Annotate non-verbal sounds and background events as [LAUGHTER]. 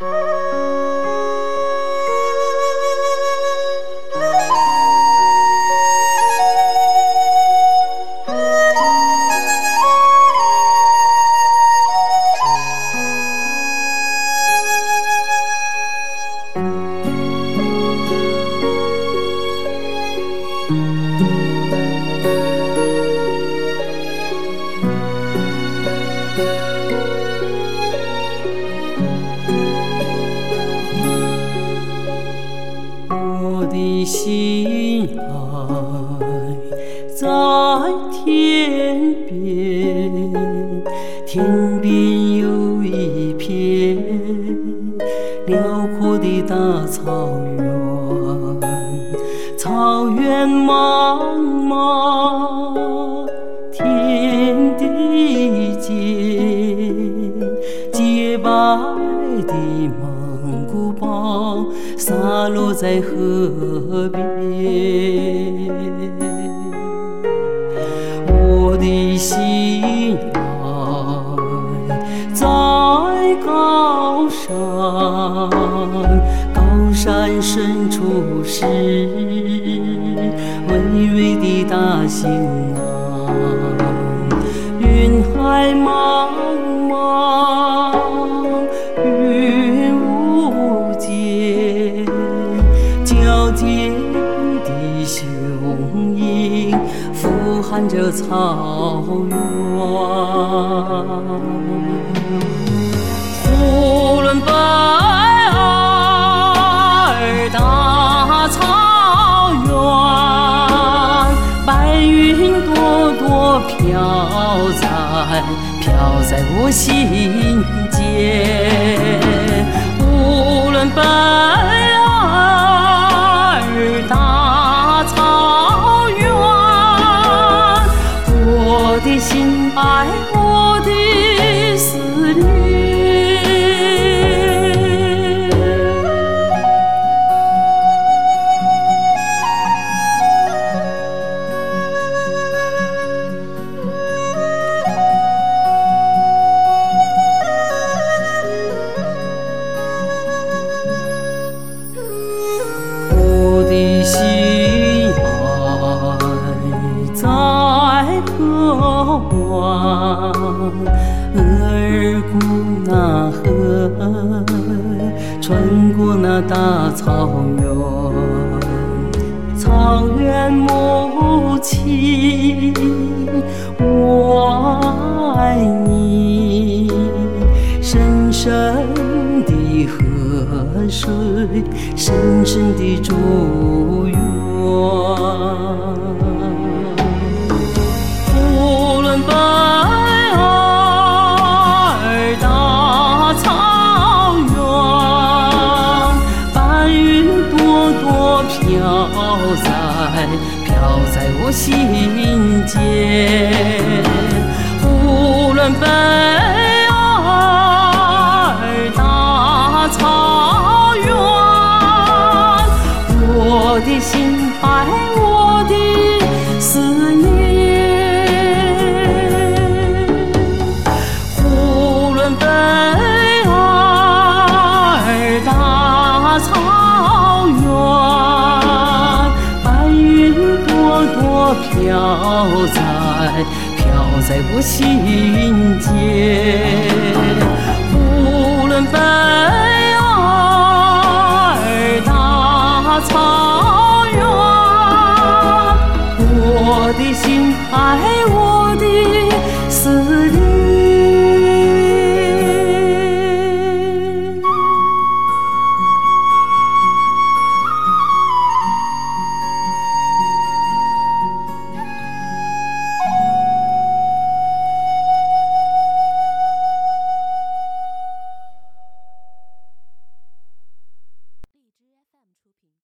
我 [LAUGHS] 的心爱在天边，天边有一片辽阔的大草原，草原茫茫，天地间，洁白的蒙古包洒落在河边。我的心爱在高山，高山深处是巍巍的大兴安，云海茫，矫健的雄鹰俯瞰着草原。呼伦贝尔大草原，白云朵朵飘在飘在我心间。呼伦贝的心爱我。额尔古纳河穿过那大草原，草原母亲，我爱你，深深的河水，深深的祝愿。飘在我心间。呼伦贝尔大草原，我的心爱朵飘在飘在我心间。呼伦贝尔大草原，我的心爱我的思念。